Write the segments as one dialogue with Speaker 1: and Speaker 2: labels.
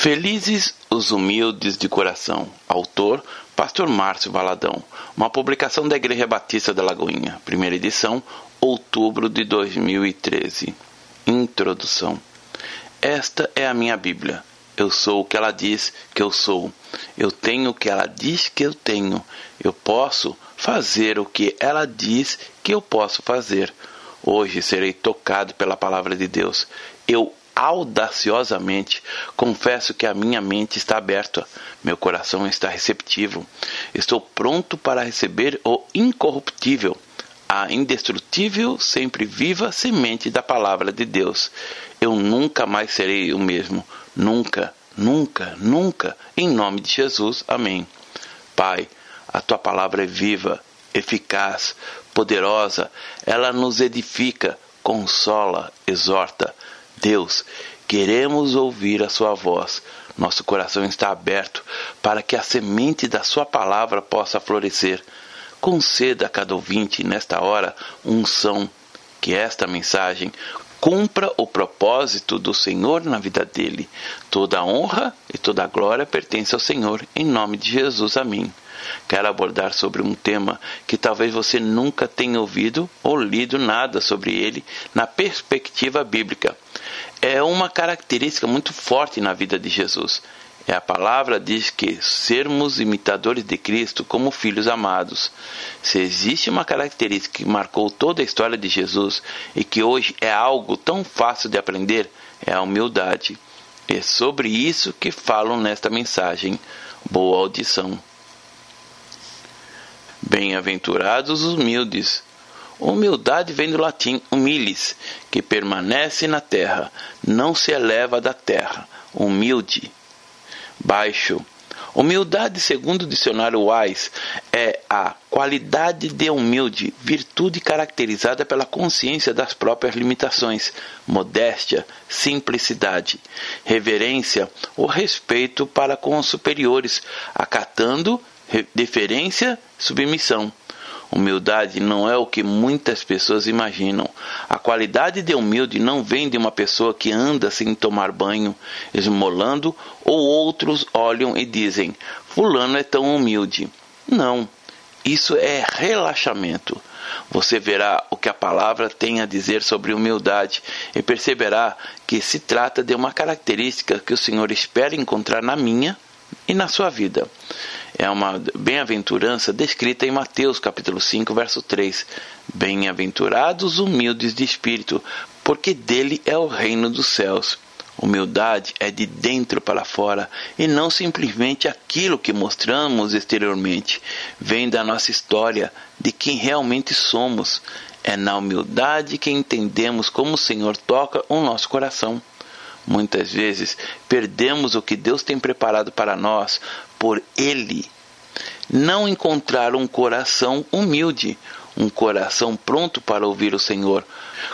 Speaker 1: Felizes os humildes de coração. Autor, Pastor Márcio Valadão. Uma publicação da Igreja Batista da Lagoinha. Primeira edição, outubro de 2013. Introdução. Esta é a minha Bíblia. Eu sou o que ela diz que eu sou. Eu tenho o que ela diz que eu tenho. Eu posso fazer o que ela diz que eu posso fazer. Hoje serei tocado pela palavra de Deus. Eu audaciosamente, confesso que a minha mente está aberta, meu coração está receptivo. Estou pronto para receber o incorruptível, a indestrutível, sempre viva semente da palavra de Deus. Eu nunca mais serei o mesmo. Nunca, nunca, nunca. Em nome de Jesus. Amém. Pai, a tua palavra é viva, eficaz, poderosa. Ela nos edifica, consola, exorta Deus, queremos ouvir a Sua voz. Nosso coração está aberto para que a semente da Sua palavra possa florescer. Conceda a cada ouvinte, nesta hora, unção, que esta mensagem cumpra o propósito do Senhor na vida dele. Toda honra e toda glória pertence ao Senhor, em nome de Jesus. Amém. Quero abordar sobre um tema que talvez você nunca tenha ouvido ou lido nada sobre ele na perspectiva bíblica. É uma característica muito forte na vida de Jesus. É a palavra diz que sermos imitadores de Cristo como filhos amados. Se existe uma característica que marcou toda a história de Jesus e que hoje é algo tão fácil de aprender, é a humildade. É sobre isso que falam nesta mensagem. Boa audição. Bem-aventurados os humildes. Humildade vem do latim humilis, que permanece na terra, não se eleva da terra. Humilde. Baixo. Humildade, segundo o dicionário Wise, é a qualidade de humilde, virtude caracterizada pela consciência das próprias limitações, modéstia, simplicidade, reverência ou respeito para com os superiores, acatando deferência, submissão. Humildade não é o que muitas pessoas imaginam. A qualidade de humilde não vem de uma pessoa que anda sem tomar banho, esmolando, ou outros olham e dizem: Fulano é tão humilde. Não, isso é relaxamento. Você verá o que a palavra tem a dizer sobre humildade e perceberá que se trata de uma característica que o Senhor espera encontrar na minha e na sua vida. É uma bem-aventurança descrita em Mateus capítulo 5, verso 3. Bem-aventurados humildes de espírito, porque dele é o reino dos céus. Humildade é de dentro para fora e não simplesmente aquilo que mostramos exteriormente. Vem da nossa história, de quem realmente somos. É na humildade que entendemos como o Senhor toca o nosso coração. Muitas vezes perdemos o que Deus tem preparado para nós por Ele. Não encontrar um coração humilde, um coração pronto para ouvir o Senhor,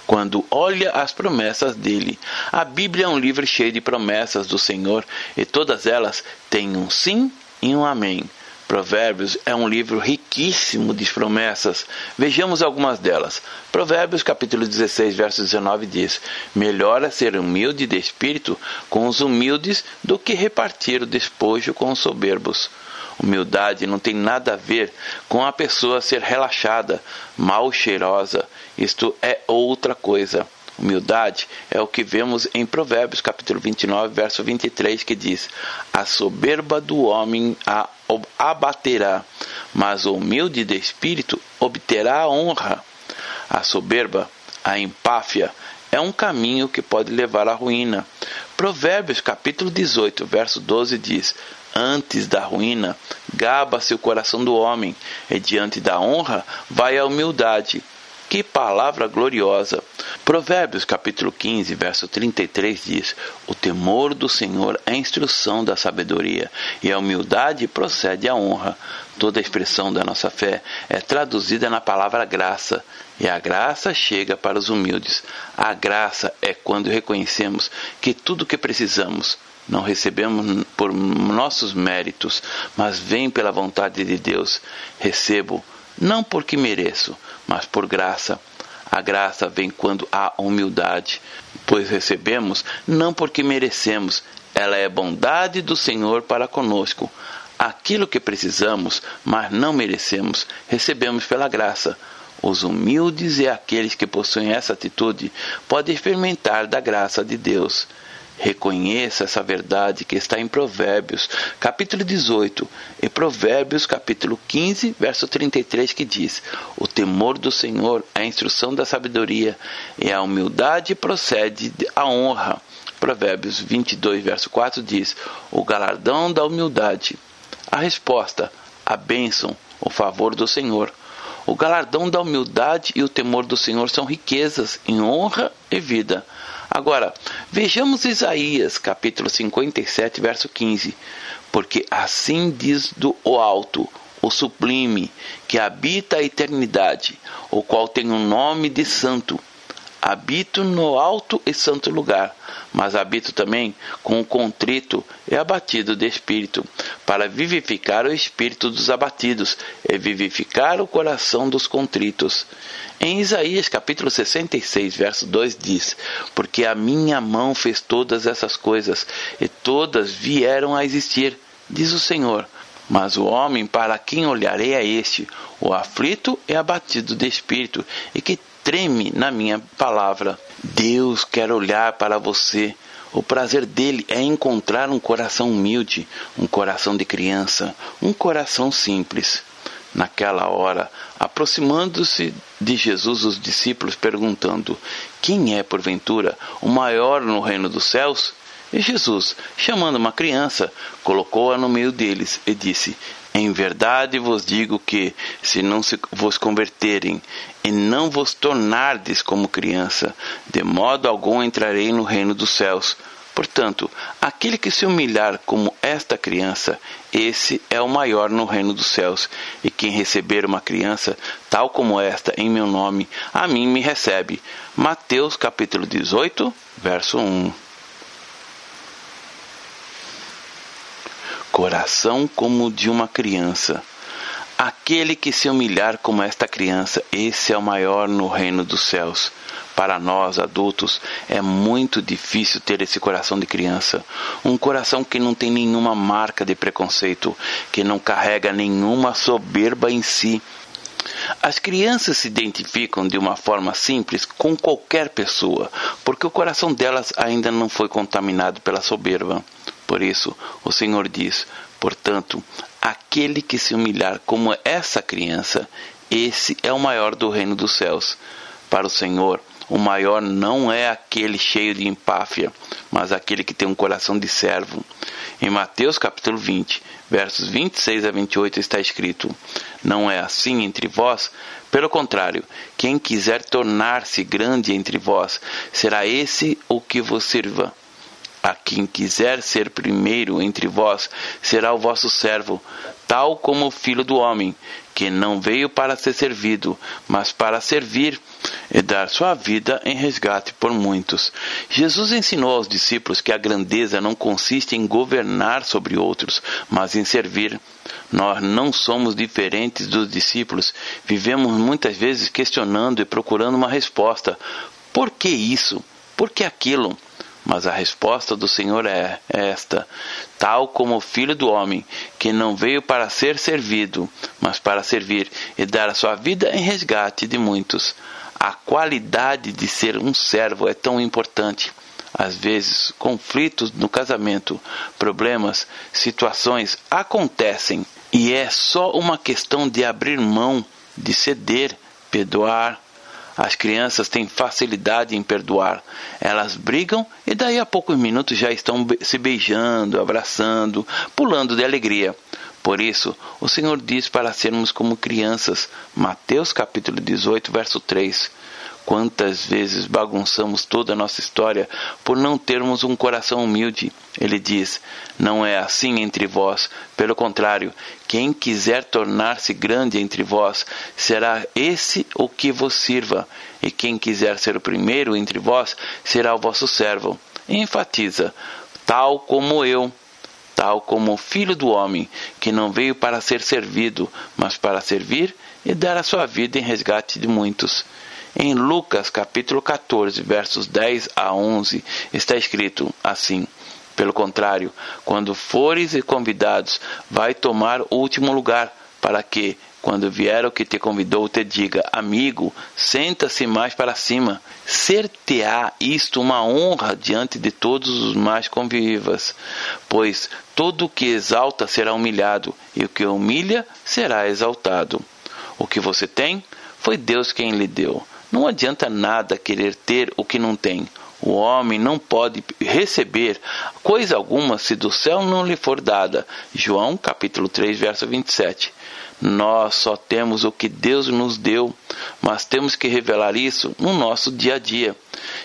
Speaker 1: quando olha as promessas dele. A Bíblia é um livro cheio de promessas do Senhor e todas elas têm um sim e um amém. Provérbios é um livro riquíssimo de promessas. Vejamos algumas delas. Provérbios capítulo 16, verso 19 diz: Melhor é ser humilde de espírito com os humildes do que repartir o despojo com os soberbos. Humildade não tem nada a ver com a pessoa ser relaxada, mal cheirosa. Isto é outra coisa. Humildade é o que vemos em Provérbios capítulo 29, verso 23, que diz: A soberba do homem a abaterá, mas o humilde de espírito obterá a honra. A soberba, a empáfia, é um caminho que pode levar à ruína. Provérbios capítulo 18, verso 12 diz: Antes da ruína, gaba-se o coração do homem, e diante da honra vai a humildade. Que palavra gloriosa! Provérbios capítulo 15, verso 33 diz: O temor do Senhor é a instrução da sabedoria, e a humildade procede à honra. Toda a expressão da nossa fé é traduzida na palavra graça, e a graça chega para os humildes. A graça é quando reconhecemos que tudo o que precisamos não recebemos por nossos méritos, mas vem pela vontade de Deus. Recebo não porque mereço, mas por graça. A graça vem quando há humildade, pois recebemos não porque merecemos, ela é bondade do Senhor para conosco. Aquilo que precisamos, mas não merecemos, recebemos pela graça. Os humildes e aqueles que possuem essa atitude podem experimentar da graça de Deus. Reconheça essa verdade que está em Provérbios, capítulo 18, e Provérbios, capítulo 15, verso 33, que diz: O temor do Senhor é a instrução da sabedoria, e a humildade procede a honra. Provérbios 22, verso 4 diz: O galardão da humildade. A resposta: a bênção, o favor do Senhor. O galardão da humildade e o temor do Senhor são riquezas em honra e vida. Agora, vejamos Isaías, capítulo 57, verso 15. Porque assim diz do o alto, o sublime, que habita a eternidade, o qual tem o um nome de santo. Habito no alto e santo lugar mas habito também com o contrito e abatido de espírito, para vivificar o espírito dos abatidos e vivificar o coração dos contritos. Em Isaías capítulo 66, verso 2 diz: Porque a minha mão fez todas essas coisas, e todas vieram a existir, diz o Senhor. Mas o homem para quem olharei é este, o aflito e abatido de espírito, e que treme na minha palavra. Deus quer olhar para você. O prazer dele é encontrar um coração humilde, um coração de criança, um coração simples. Naquela hora, aproximando-se de Jesus os discípulos perguntando: Quem é, porventura, o maior no reino dos céus? E Jesus, chamando uma criança, colocou-a no meio deles e disse: Em verdade vos digo que, se não se vos converterem e não vos tornardes como criança, de modo algum entrarei no reino dos céus. Portanto, aquele que se humilhar como esta criança, esse é o maior no reino dos céus. E quem receber uma criança, tal como esta, em meu nome, a mim me recebe. Mateus capítulo 18, verso 1. Coração como de uma criança. Aquele que se humilhar como esta criança, esse é o maior no reino dos céus. Para nós, adultos, é muito difícil ter esse coração de criança. Um coração que não tem nenhuma marca de preconceito, que não carrega nenhuma soberba em si. As crianças se identificam de uma forma simples com qualquer pessoa, porque o coração delas ainda não foi contaminado pela soberba. Por isso, o Senhor diz: portanto, aquele que se humilhar como essa criança, esse é o maior do reino dos céus. Para o Senhor, o maior não é aquele cheio de empáfia, mas aquele que tem um coração de servo. Em Mateus capítulo 20, versos 26 a 28 está escrito: Não é assim entre vós? Pelo contrário, quem quiser tornar-se grande entre vós, será esse o que vos sirva. A quem quiser ser primeiro entre vós será o vosso servo, tal como o filho do homem, que não veio para ser servido, mas para servir e dar sua vida em resgate por muitos. Jesus ensinou aos discípulos que a grandeza não consiste em governar sobre outros, mas em servir. Nós não somos diferentes dos discípulos, vivemos muitas vezes questionando e procurando uma resposta. Por que isso? Por que aquilo? Mas a resposta do Senhor é esta: tal como o Filho do Homem, que não veio para ser servido, mas para servir e dar a sua vida em resgate de muitos. A qualidade de ser um servo é tão importante. Às vezes, conflitos no casamento, problemas, situações acontecem e é só uma questão de abrir mão, de ceder, perdoar, as crianças têm facilidade em perdoar. Elas brigam e daí a poucos minutos já estão se beijando, abraçando, pulando de alegria. Por isso, o Senhor diz para sermos como crianças. Mateus capítulo 18, verso 3. Quantas vezes bagunçamos toda a nossa história por não termos um coração humilde? Ele diz: Não é assim entre vós. Pelo contrário, quem quiser tornar-se grande entre vós, será esse o que vos sirva. E quem quiser ser o primeiro entre vós, será o vosso servo. E enfatiza: Tal como eu tal como o Filho do Homem, que não veio para ser servido, mas para servir e dar a sua vida em resgate de muitos. Em Lucas capítulo 14, versos 10 a 11, está escrito assim: Pelo contrário, quando fores convidados, vai tomar o último lugar, para que, quando vier o que te convidou, te diga: Amigo, senta-se mais para cima. Ser-te-á isto uma honra diante de todos os mais convivas, pois todo o que exalta será humilhado, e o que humilha será exaltado. O que você tem, foi Deus quem lhe deu. Não adianta nada querer ter o que não tem. O homem não pode receber coisa alguma se do céu não lhe for dada. João capítulo 3, verso 27. Nós só temos o que Deus nos deu, mas temos que revelar isso no nosso dia a dia.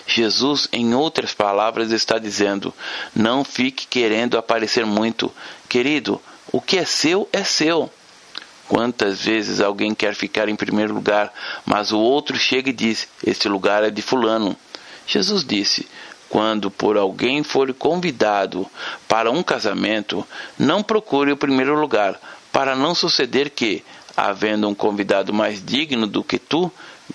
Speaker 1: Jesus, em outras palavras, está dizendo: não fique querendo aparecer muito. Querido, o que é seu é seu. Quantas vezes alguém quer ficar em primeiro lugar, mas o outro chega e diz: Este lugar é de Fulano. Jesus disse: Quando por alguém for convidado para um casamento, não procure o primeiro lugar, para não suceder que, havendo um convidado mais digno do que tu,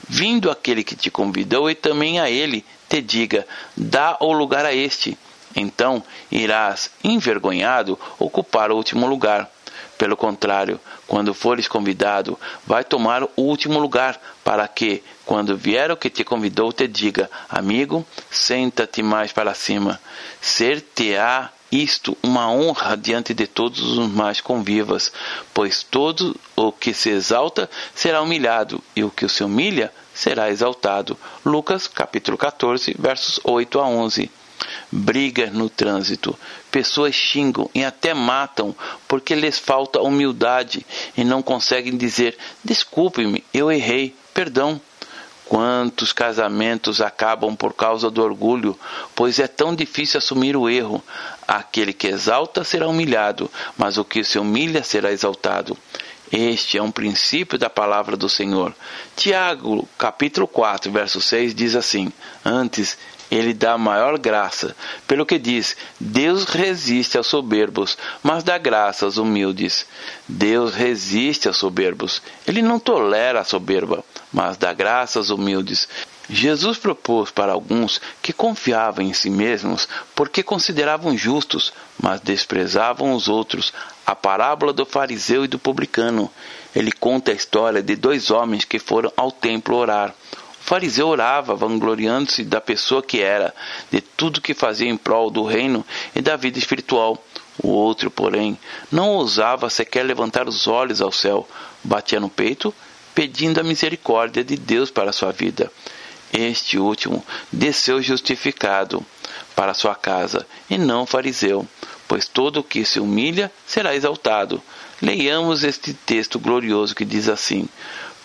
Speaker 1: vindo aquele que te convidou e também a ele, te diga: dá o lugar a este. Então irás, envergonhado, ocupar o último lugar. Pelo contrário, quando fores convidado, vai tomar o último lugar, para que, quando vier o que te convidou, te diga: Amigo, senta-te mais para cima. Ser-te-á isto uma honra diante de todos os mais convivas, pois todo o que se exalta será humilhado, e o que se humilha será exaltado. Lucas capítulo 14, versos 8 a 11 briga no trânsito. Pessoas xingam e até matam porque lhes falta humildade e não conseguem dizer: desculpe-me, eu errei, perdão. Quantos casamentos acabam por causa do orgulho, pois é tão difícil assumir o erro. Aquele que exalta será humilhado, mas o que se humilha será exaltado. Este é um princípio da palavra do Senhor. Tiago, capítulo 4, verso 6 diz assim: Antes ele dá maior graça. Pelo que diz: Deus resiste aos soberbos, mas dá graça aos humildes. Deus resiste aos soberbos. Ele não tolera a soberba, mas dá graça aos humildes. Jesus propôs para alguns que confiavam em si mesmos porque consideravam justos, mas desprezavam os outros, a parábola do fariseu e do publicano. Ele conta a história de dois homens que foram ao templo orar. Fariseu orava, vangloriando-se da pessoa que era, de tudo que fazia em prol do reino e da vida espiritual. O outro, porém, não ousava sequer levantar os olhos ao céu, batia no peito, pedindo a misericórdia de Deus para a sua vida. Este último desceu justificado para sua casa, e não fariseu, pois todo o que se humilha será exaltado. Leiamos este texto glorioso que diz assim: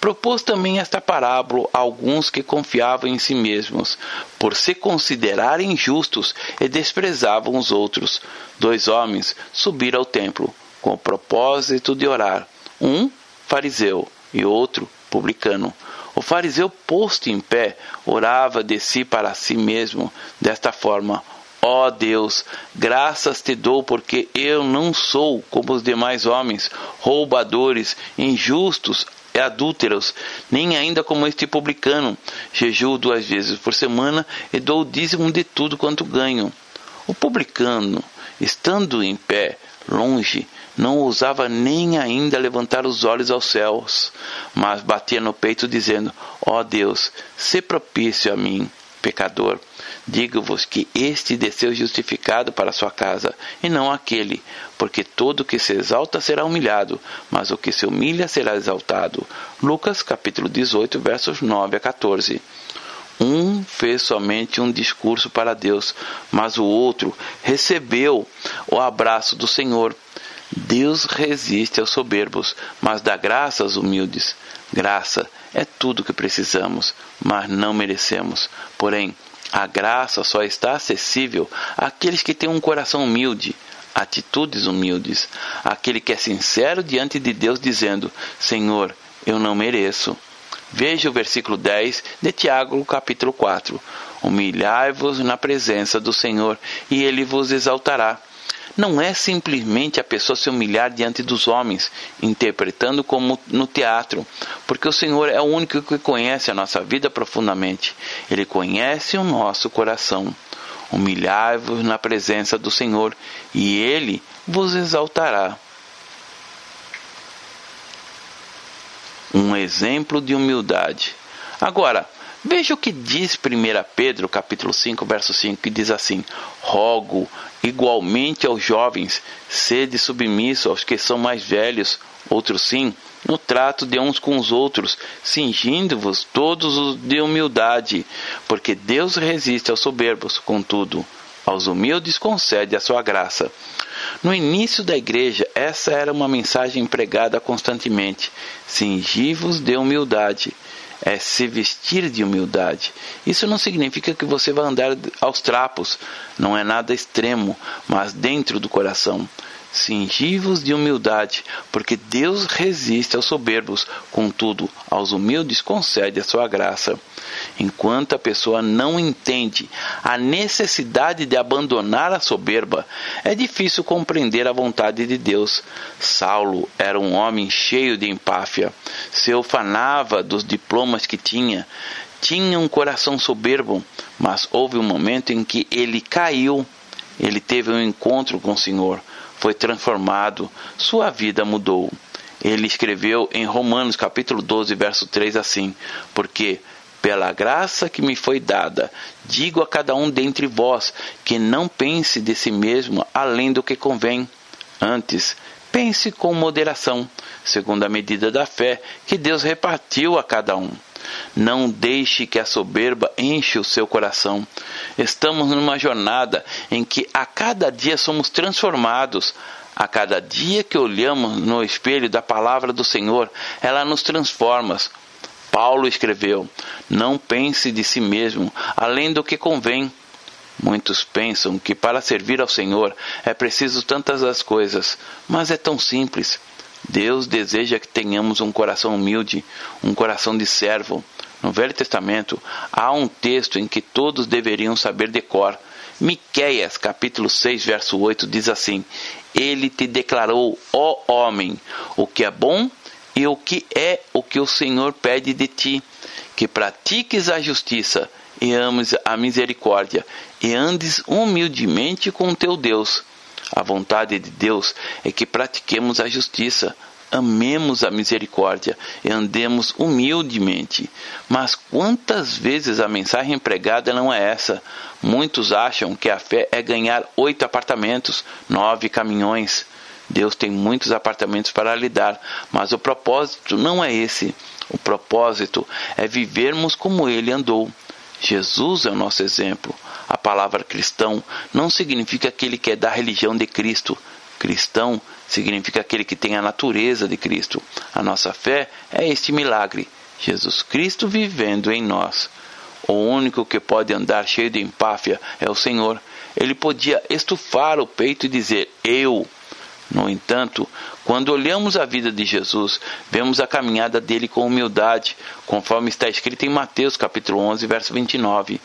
Speaker 1: Propôs também esta parábola a alguns que confiavam em si mesmos, por se considerarem justos e desprezavam os outros. Dois homens subiram ao templo, com o propósito de orar. Um, fariseu, e outro, publicano. O fariseu, posto em pé, orava de si para si mesmo, desta forma: Ó oh Deus, graças te dou porque eu não sou como os demais homens, roubadores, injustos, adúlteros, nem ainda como este publicano. Jejuo duas vezes por semana e dou o dízimo de tudo quanto ganho. O publicano, estando em pé, longe, não ousava nem ainda levantar os olhos aos céus, mas batia no peito, dizendo: Ó oh Deus, se propício a mim, pecador. Digo-vos que este desceu justificado para sua casa, e não aquele, porque todo o que se exalta será humilhado, mas o que se humilha será exaltado. Lucas capítulo 18, versos 9 a 14. Um fez somente um discurso para Deus, mas o outro recebeu o abraço do Senhor. Deus resiste aos soberbos, mas dá graça aos humildes. Graça é tudo o que precisamos, mas não merecemos. Porém, a graça só está acessível àqueles que têm um coração humilde, atitudes humildes, aquele que é sincero diante de Deus, dizendo: Senhor, eu não mereço. Veja o versículo 10 de Tiago, capítulo 4. Humilhai-vos na presença do Senhor, e ele vos exaltará não é simplesmente a pessoa se humilhar diante dos homens, interpretando como no teatro, porque o Senhor é o único que conhece a nossa vida profundamente. Ele conhece o nosso coração. Humilhai-vos na presença do Senhor, e ele vos exaltará. Um exemplo de humildade. Agora, veja o que diz 1 Pedro, capítulo 5, verso 5, que diz assim: Rogo igualmente aos jovens, sede submisso aos que são mais velhos, outros sim, no trato de uns com os outros, cingindo-vos todos de humildade, porque Deus resiste aos soberbos, contudo, aos humildes concede a sua graça. No início da igreja, essa era uma mensagem pregada constantemente: cingivos de humildade. É se vestir de humildade. Isso não significa que você vai andar aos trapos, não é nada extremo, mas dentro do coração cingivos de humildade, porque Deus resiste aos soberbos, contudo, aos humildes concede a sua graça. Enquanto a pessoa não entende a necessidade de abandonar a soberba, é difícil compreender a vontade de Deus. Saulo era um homem cheio de empáfia, se ufanava dos diplomas que tinha, tinha um coração soberbo, mas houve um momento em que ele caiu. Ele teve um encontro com o Senhor foi transformado, sua vida mudou. Ele escreveu em Romanos capítulo 12, verso 3 assim: Porque pela graça que me foi dada, digo a cada um dentre vós que não pense de si mesmo além do que convém. Antes, pense com moderação, segundo a medida da fé que Deus repartiu a cada um. Não deixe que a soberba enche o seu coração. Estamos numa jornada em que a cada dia somos transformados. A cada dia que olhamos no espelho da palavra do Senhor, ela nos transforma. Paulo escreveu: Não pense de si mesmo além do que convém. Muitos pensam que para servir ao Senhor é preciso tantas as coisas, mas é tão simples. Deus deseja que tenhamos um coração humilde, um coração de servo. No Velho Testamento há um texto em que todos deveriam saber de cor. Miqueias, capítulo 6, verso 8 diz assim: Ele te declarou, ó homem, o que é bom e o que é o que o Senhor pede de ti, que pratiques a justiça e ames a misericórdia e andes humildemente com teu Deus a vontade de Deus é que pratiquemos a justiça, amemos a misericórdia e andemos humildemente. Mas quantas vezes a mensagem pregada não é essa? Muitos acham que a fé é ganhar oito apartamentos, nove caminhões. Deus tem muitos apartamentos para lhe dar, mas o propósito não é esse. O propósito é vivermos como ele andou. Jesus é o nosso exemplo. A palavra cristão não significa aquele que é da religião de Cristo. Cristão significa aquele que tem a natureza de Cristo. A nossa fé é este milagre, Jesus Cristo vivendo em nós. O único que pode andar cheio de empáfia é o Senhor. Ele podia estufar o peito e dizer: Eu. No entanto, quando olhamos a vida de Jesus, vemos a caminhada dele com humildade, conforme está escrito em Mateus capítulo 11, verso 29.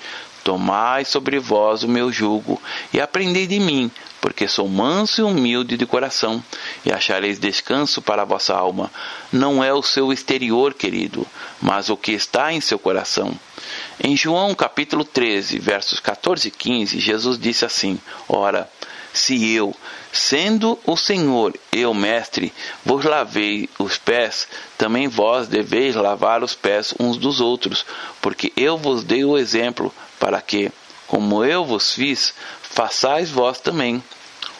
Speaker 1: Tomai sobre vós o meu jugo e aprendei de mim, porque sou manso e humilde de coração, e achareis descanso para a vossa alma. Não é o seu exterior, querido, mas o que está em seu coração. Em João capítulo 13, versos 14 e 15, Jesus disse assim: Ora, se eu, sendo o Senhor, eu, mestre, vos lavei os pés, também vós deveis lavar os pés uns dos outros, porque eu vos dei o exemplo, para que, como eu vos fiz, façais vós também.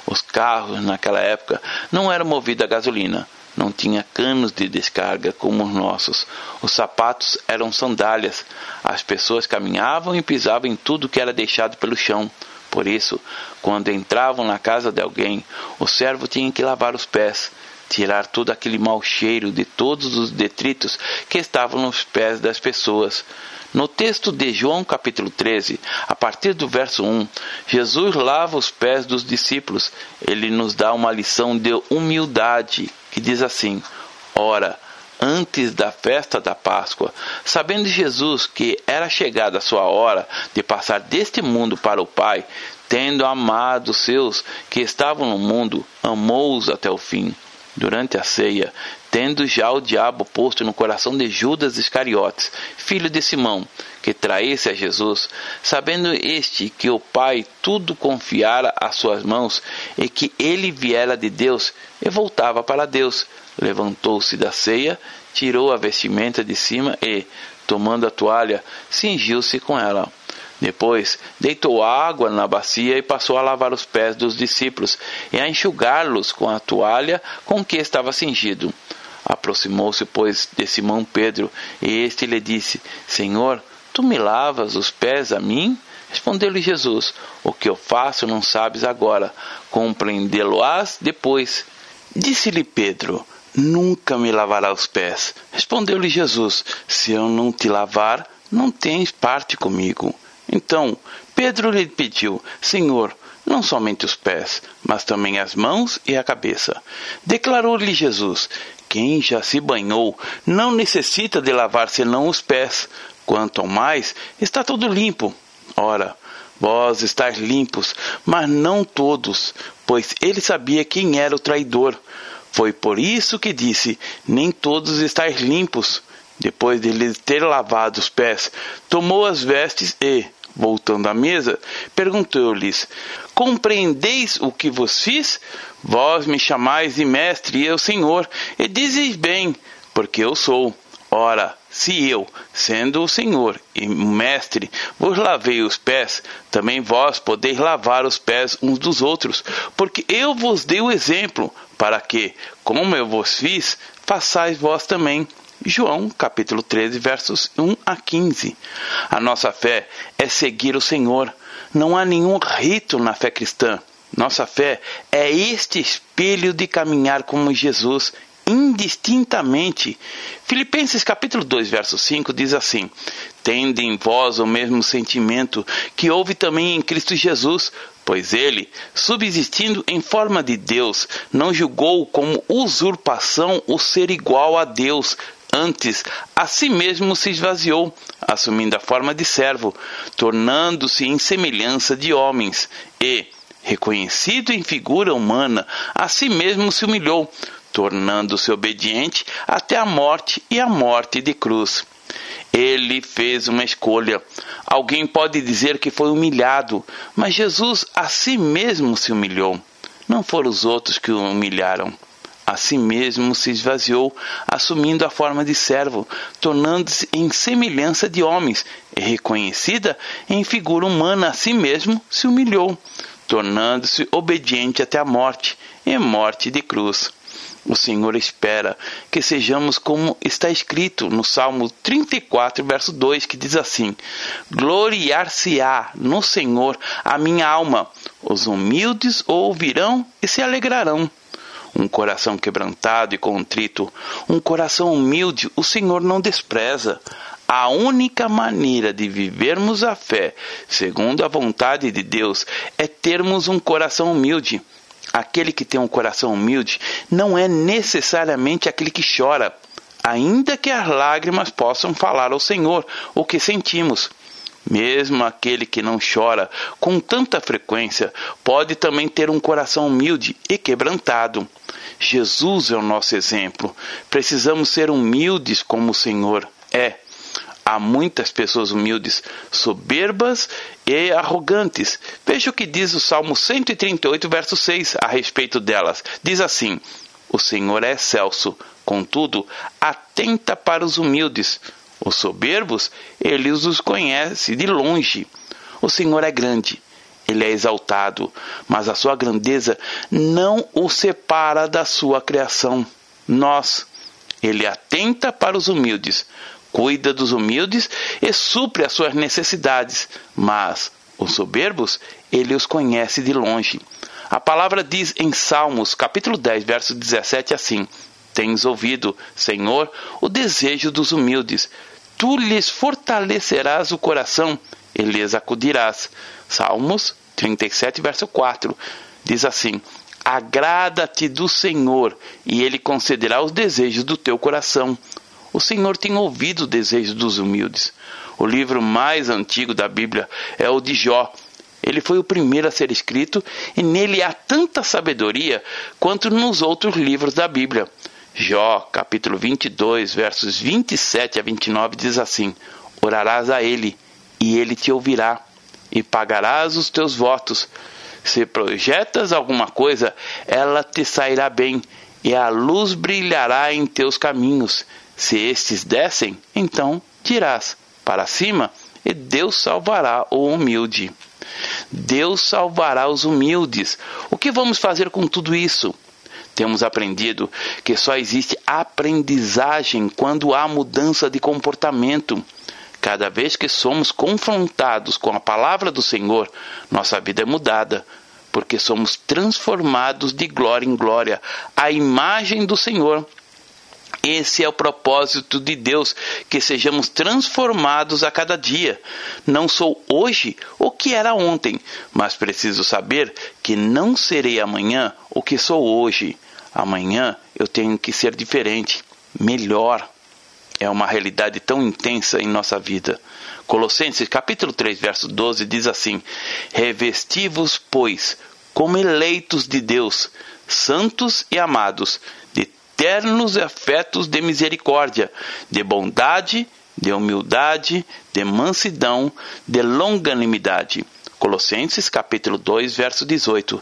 Speaker 1: Os carros naquela época não eram movidos a gasolina, não tinha canos de descarga como os nossos. Os sapatos eram sandálias. As pessoas caminhavam e pisavam em tudo que era deixado pelo chão. Por isso, quando entravam na casa de alguém, o servo tinha que lavar os pés, tirar todo aquele mau cheiro de todos os detritos que estavam nos pés das pessoas. No texto de João capítulo 13, a partir do verso 1, Jesus lava os pés dos discípulos. Ele nos dá uma lição de humildade, que diz assim: Ora, antes da festa da Páscoa, sabendo Jesus que era chegada a sua hora de passar deste mundo para o Pai, tendo amado os seus que estavam no mundo, amou-os até o fim. Durante a ceia, tendo já o diabo posto no coração de Judas Iscariotes, filho de Simão, que traísse a Jesus, sabendo este que o Pai tudo confiara às suas mãos e que ele viera de Deus e voltava para Deus, levantou-se da ceia, tirou a vestimenta de cima e, tomando a toalha, cingiu-se com ela. Depois, deitou água na bacia e passou a lavar os pés dos discípulos e a enxugá-los com a toalha com que estava cingido. Aproximou-se, pois, de Simão Pedro, e este lhe disse: Senhor, tu me lavas os pés a mim? Respondeu-lhe Jesus: O que eu faço não sabes agora, compreendê-lo-ás depois. Disse-lhe Pedro: Nunca me lavará os pés. Respondeu-lhe Jesus: Se eu não te lavar, não tens parte comigo. Então Pedro lhe pediu: Senhor, não somente os pés, mas também as mãos e a cabeça. Declarou-lhe Jesus: Quem já se banhou não necessita de lavar senão os pés. Quanto ao mais, está todo limpo. Ora, vós estáis limpos, mas não todos, pois ele sabia quem era o traidor. Foi por isso que disse: Nem todos estáis limpos. Depois de lhes ter lavado os pés, tomou as vestes e, voltando à mesa, perguntou-lhes: Compreendeis o que vos fiz? Vós me chamais de mestre e eu senhor, e dizeis bem, porque eu sou. Ora, se eu, sendo o Senhor e o Mestre, vos lavei os pés, também vós podeis lavar os pés uns dos outros, porque eu vos dei o exemplo, para que, como eu vos fiz, façais vós também. João capítulo 13, versos 1 a 15. A nossa fé é seguir o Senhor. Não há nenhum rito na fé cristã. Nossa fé é este espelho de caminhar como Jesus, indistintamente. Filipenses capítulo 2, verso 5 diz assim: Tende em vós o mesmo sentimento que houve também em Cristo Jesus, pois ele, subsistindo em forma de Deus, não julgou como usurpação o ser igual a Deus, Antes, a si mesmo se esvaziou, assumindo a forma de servo, tornando-se em semelhança de homens, e, reconhecido em figura humana, a si mesmo se humilhou, tornando-se obediente até a morte e a morte de cruz. Ele fez uma escolha. Alguém pode dizer que foi humilhado, mas Jesus a si mesmo se humilhou. Não foram os outros que o humilharam. A si mesmo se esvaziou, assumindo a forma de servo, tornando-se em semelhança de homens, e reconhecida em figura humana a si mesmo se humilhou, tornando-se obediente até a morte, e morte de cruz. O Senhor espera que sejamos como está escrito no Salmo 34, verso 2, que diz assim: Gloriar-se-á no Senhor a minha alma, os humildes ouvirão e se alegrarão um coração quebrantado e contrito, um coração humilde, o Senhor não despreza. A única maneira de vivermos a fé, segundo a vontade de Deus, é termos um coração humilde. Aquele que tem um coração humilde não é necessariamente aquele que chora, ainda que as lágrimas possam falar ao Senhor o que sentimos. Mesmo aquele que não chora com tanta frequência pode também ter um coração humilde e quebrantado. Jesus é o nosso exemplo. Precisamos ser humildes como o Senhor é. Há muitas pessoas humildes, soberbas e arrogantes. Veja o que diz o Salmo 138, verso 6 a respeito delas. Diz assim: O Senhor é excelso, contudo, atenta para os humildes. Os soberbos, ele os conhece de longe. O Senhor é grande ele é exaltado, mas a sua grandeza não o separa da sua criação. Nós, ele atenta para os humildes, cuida dos humildes e supre as suas necessidades, mas os soberbos, ele os conhece de longe. A palavra diz em Salmos, capítulo 10, verso 17 assim: Tens ouvido, Senhor, o desejo dos humildes. Tu lhes fortalecerás o coração e lhes acudirás. Salmos 37, verso 4, diz assim: Agrada-te do Senhor, e Ele concederá os desejos do teu coração. O Senhor tem ouvido os desejos dos humildes. O livro mais antigo da Bíblia é o de Jó. Ele foi o primeiro a ser escrito e nele há tanta sabedoria quanto nos outros livros da Bíblia. Jó, capítulo 22, versos 27 a 29 diz assim: Orarás a ele e ele te ouvirá e pagarás os teus votos. Se projetas alguma coisa, ela te sairá bem e a luz brilhará em teus caminhos. Se estes descem, então dirás: Para cima, e Deus salvará o humilde. Deus salvará os humildes. O que vamos fazer com tudo isso? Temos aprendido que só existe aprendizagem quando há mudança de comportamento. Cada vez que somos confrontados com a palavra do Senhor, nossa vida é mudada, porque somos transformados de glória em glória, à imagem do Senhor. Esse é o propósito de Deus, que sejamos transformados a cada dia. Não sou hoje o que era ontem, mas preciso saber que não serei amanhã o que sou hoje. Amanhã eu tenho que ser diferente, melhor. É uma realidade tão intensa em nossa vida. Colossenses capítulo 3, verso 12 diz assim: Revesti-vos, pois, como eleitos de Deus, santos e amados, de ternos afetos de misericórdia, de bondade, de humildade, de mansidão, de longanimidade Colossenses capítulo 2, verso 18.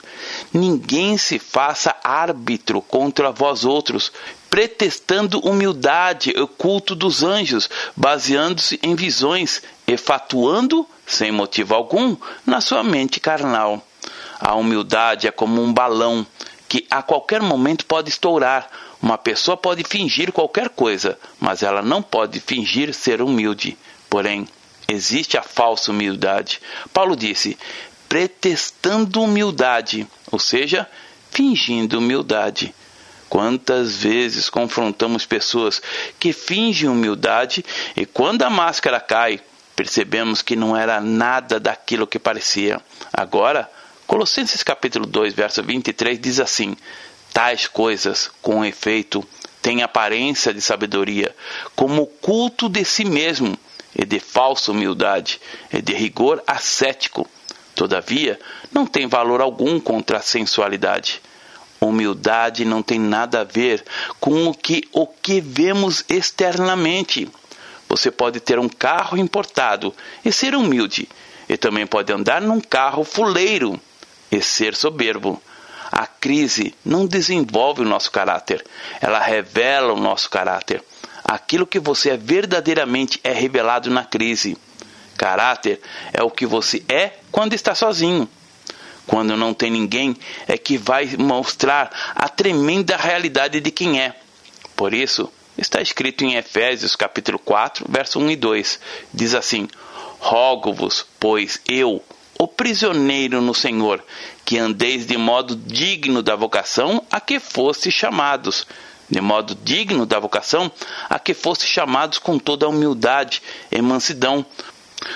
Speaker 1: Ninguém se faça árbitro contra vós outros, pretextando humildade o culto dos anjos, baseando-se em visões e fatuando, sem motivo algum, na sua mente carnal. A humildade é como um balão que a qualquer momento pode estourar. Uma pessoa pode fingir qualquer coisa, mas ela não pode fingir ser humilde. Porém, existe a falsa humildade. Paulo disse: pretextando humildade, ou seja, fingindo humildade. Quantas vezes confrontamos pessoas que fingem humildade e quando a máscara cai, percebemos que não era nada daquilo que parecia. Agora, Colossenses capítulo 2, verso 23 diz assim: Tais coisas, com efeito, têm aparência de sabedoria, como culto de si mesmo, e de falsa humildade, e de rigor ascético. Todavia, não tem valor algum contra a sensualidade. Humildade não tem nada a ver com o que, o que vemos externamente. Você pode ter um carro importado e ser humilde, e também pode andar num carro fuleiro e ser soberbo. A crise não desenvolve o nosso caráter, ela revela o nosso caráter. Aquilo que você é verdadeiramente é revelado na crise. Caráter é o que você é quando está sozinho. Quando não tem ninguém, é que vai mostrar a tremenda realidade de quem é. Por isso, está escrito em Efésios capítulo 4, verso 1 e 2. Diz assim: Rogo-vos, pois eu, o prisioneiro no Senhor, que andeis de modo digno da vocação a que foste chamados, de modo digno da vocação, a que fosse chamados com toda a humildade e mansidão,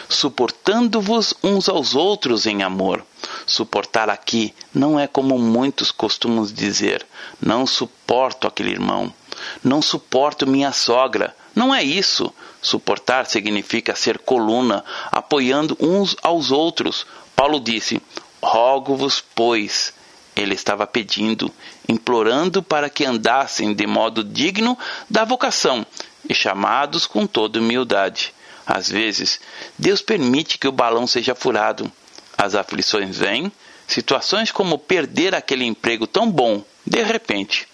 Speaker 1: suportando-vos uns aos outros em amor. Suportar aqui não é como muitos costumam dizer, não suporto aquele irmão, não suporto minha sogra. Não é isso. Suportar significa ser coluna, apoiando uns aos outros. Paulo disse: Rogo-vos, pois, ele estava pedindo, implorando para que andassem de modo digno da vocação e chamados com toda humildade. Às vezes, Deus permite que o balão seja furado. As aflições vêm, situações como perder aquele emprego tão bom, de repente.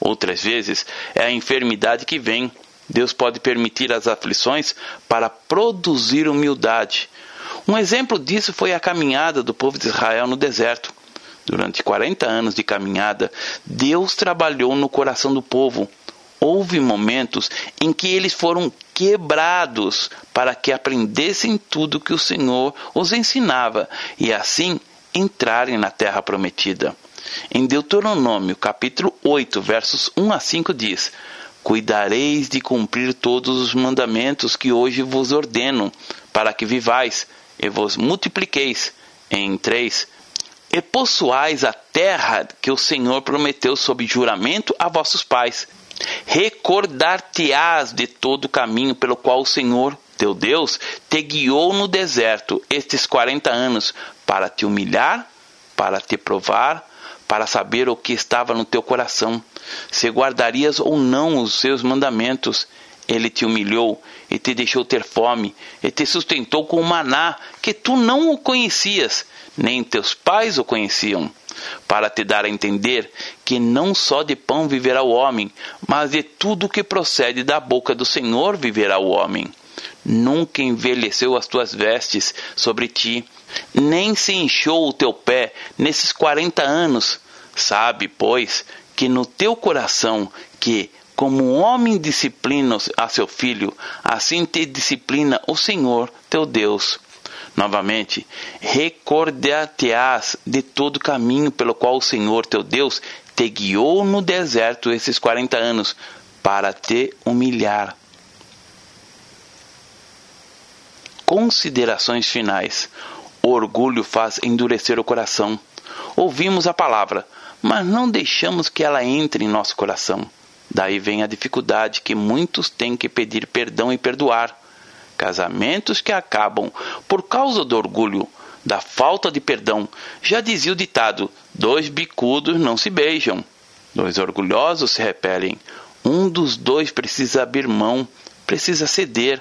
Speaker 1: Outras vezes, é a enfermidade que vem. Deus pode permitir as aflições para produzir humildade. Um exemplo disso foi a caminhada do povo de Israel no deserto. Durante 40 anos de caminhada, Deus trabalhou no coração do povo. Houve momentos em que eles foram quebrados para que aprendessem tudo que o Senhor os ensinava e assim entrarem na terra prometida. Em Deuteronômio, capítulo 8, versos 1 a 5 diz: Cuidareis de cumprir todos os mandamentos que hoje vos ordeno, para que vivais e vos multipliqueis. Em 3, e possuais a terra que o Senhor prometeu sob juramento a vossos pais. Recordar-te-ás de todo o caminho pelo qual o Senhor, teu Deus, te guiou no deserto estes quarenta anos, para te humilhar, para te provar, para saber o que estava no teu coração, se guardarias ou não os seus mandamentos. Ele te humilhou e te deixou ter fome, e te sustentou com o maná, que tu não o conhecias, nem teus pais o conheciam, para te dar a entender que não só de pão viverá o homem, mas de tudo que procede da boca do Senhor viverá o homem. Nunca envelheceu as tuas vestes sobre ti, nem se inchou o teu pé nesses quarenta anos. Sabe, pois, que no teu coração que, como um homem disciplina a seu filho, assim te disciplina o Senhor teu Deus. Novamente, recordar-te-ás de todo o caminho pelo qual o Senhor teu Deus te guiou no deserto esses quarenta anos, para te humilhar. Considerações finais. O orgulho faz endurecer o coração. Ouvimos a palavra, mas não deixamos que ela entre em nosso coração. Daí vem a dificuldade que muitos têm que pedir perdão e perdoar. Casamentos que acabam por causa do orgulho, da falta de perdão. Já dizia o ditado: dois bicudos não se beijam, dois orgulhosos se repelem. Um dos dois precisa abrir mão, precisa ceder.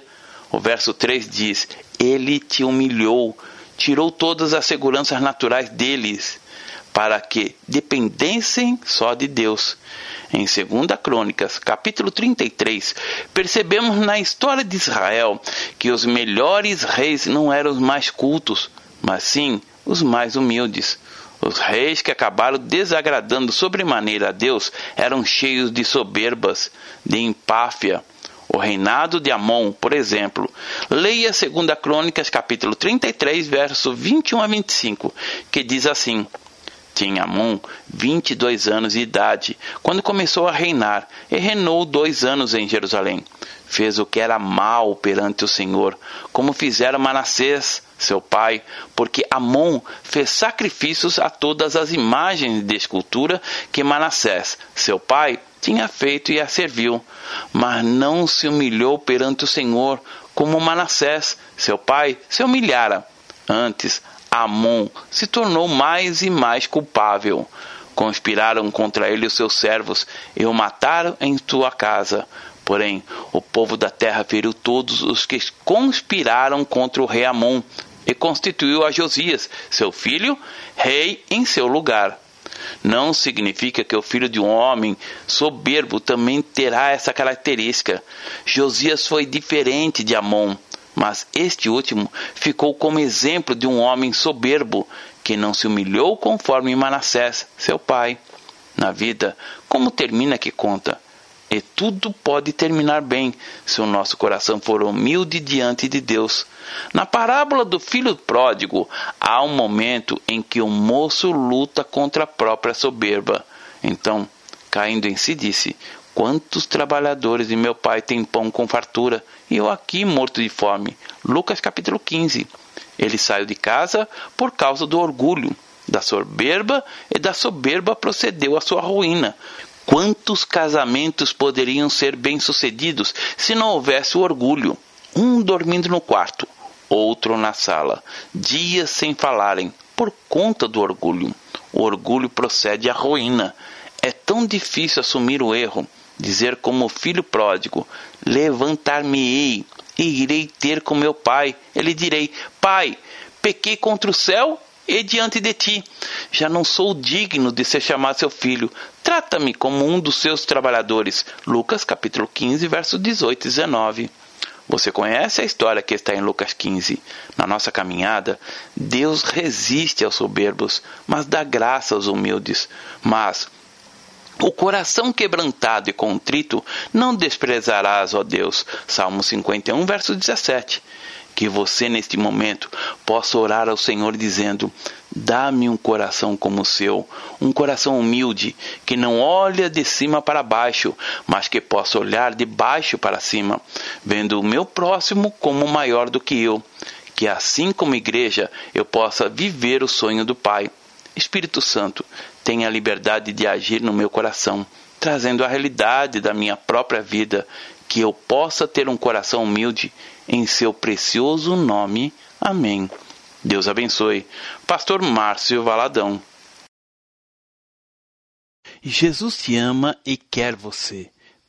Speaker 1: O verso 3 diz: Ele te humilhou, tirou todas as seguranças naturais deles para que dependessem só de Deus. Em 2 Crônicas, capítulo 33, percebemos na história de Israel que os melhores reis não eram os mais cultos, mas sim os mais humildes. Os reis que acabaram desagradando sobremaneira a Deus eram cheios de soberbas, de empáfia. O reinado de Amon, por exemplo. Leia 2 Crônicas, capítulo 33, verso 21 a 25, que diz assim: tinha Amon 22 anos de idade quando começou a reinar e reinou dois anos em Jerusalém. Fez o que era mal perante o Senhor, como fizera Manassés, seu pai, porque Amon fez sacrifícios a todas as imagens de escultura que Manassés, seu pai, tinha feito e a serviu, mas não se humilhou perante o Senhor, como Manassés, seu pai, se humilhara. Antes, Amon se tornou mais e mais culpável. Conspiraram contra ele os seus servos e o mataram em sua casa. Porém, o povo da terra feriu todos os que conspiraram contra o rei Amon e constituiu a Josias, seu filho, rei em seu lugar. Não significa que o filho de um homem soberbo também terá essa característica. Josias foi diferente de Amon. Mas este último ficou como exemplo de um homem soberbo que não se humilhou conforme Manassés, seu pai. Na vida, como termina que conta. E tudo pode terminar bem se o nosso coração for humilde diante de Deus. Na parábola do filho pródigo, há um momento em que o moço luta contra a própria soberba. Então, caindo em si, disse: Quantos trabalhadores de meu pai têm pão com fartura, e eu aqui morto de fome? Lucas capítulo 15. Ele saiu de casa por causa do orgulho, da soberba, e da soberba procedeu a sua ruína. Quantos casamentos poderiam ser bem-sucedidos se não houvesse o orgulho? Um dormindo no quarto, outro na sala, dias sem falarem, por conta do orgulho. O orgulho procede à ruína. É tão difícil assumir o erro dizer como filho pródigo: Levantar-me-ei e irei ter com meu pai. Ele direi: Pai, pequei contra o céu e diante de ti. Já não sou digno de ser chamado seu filho. Trata-me como um dos seus trabalhadores. Lucas capítulo 15, verso 18 e 19. Você conhece a história que está em Lucas 15. Na nossa caminhada, Deus resiste aos soberbos, mas dá graça aos humildes. Mas o coração quebrantado e contrito não desprezarás, ó Deus. Salmo 51, verso 17. Que você, neste momento, possa orar ao Senhor dizendo: Dá-me um coração como o seu, um coração humilde, que não olha de cima para baixo, mas que possa olhar de baixo para cima, vendo o meu próximo como maior do que eu. Que assim como igreja eu possa viver o sonho do Pai. Espírito Santo, tenha a liberdade de agir no meu coração, trazendo a realidade da minha própria vida, que eu possa ter um coração humilde em seu precioso nome. Amém. Deus abençoe. Pastor Márcio Valadão.
Speaker 2: Jesus te ama e quer você.